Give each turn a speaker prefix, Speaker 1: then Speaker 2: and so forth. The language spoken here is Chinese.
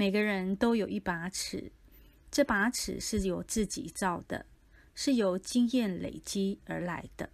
Speaker 1: 每个人都有一把尺这把尺是由自己造的是由经验累积而来的。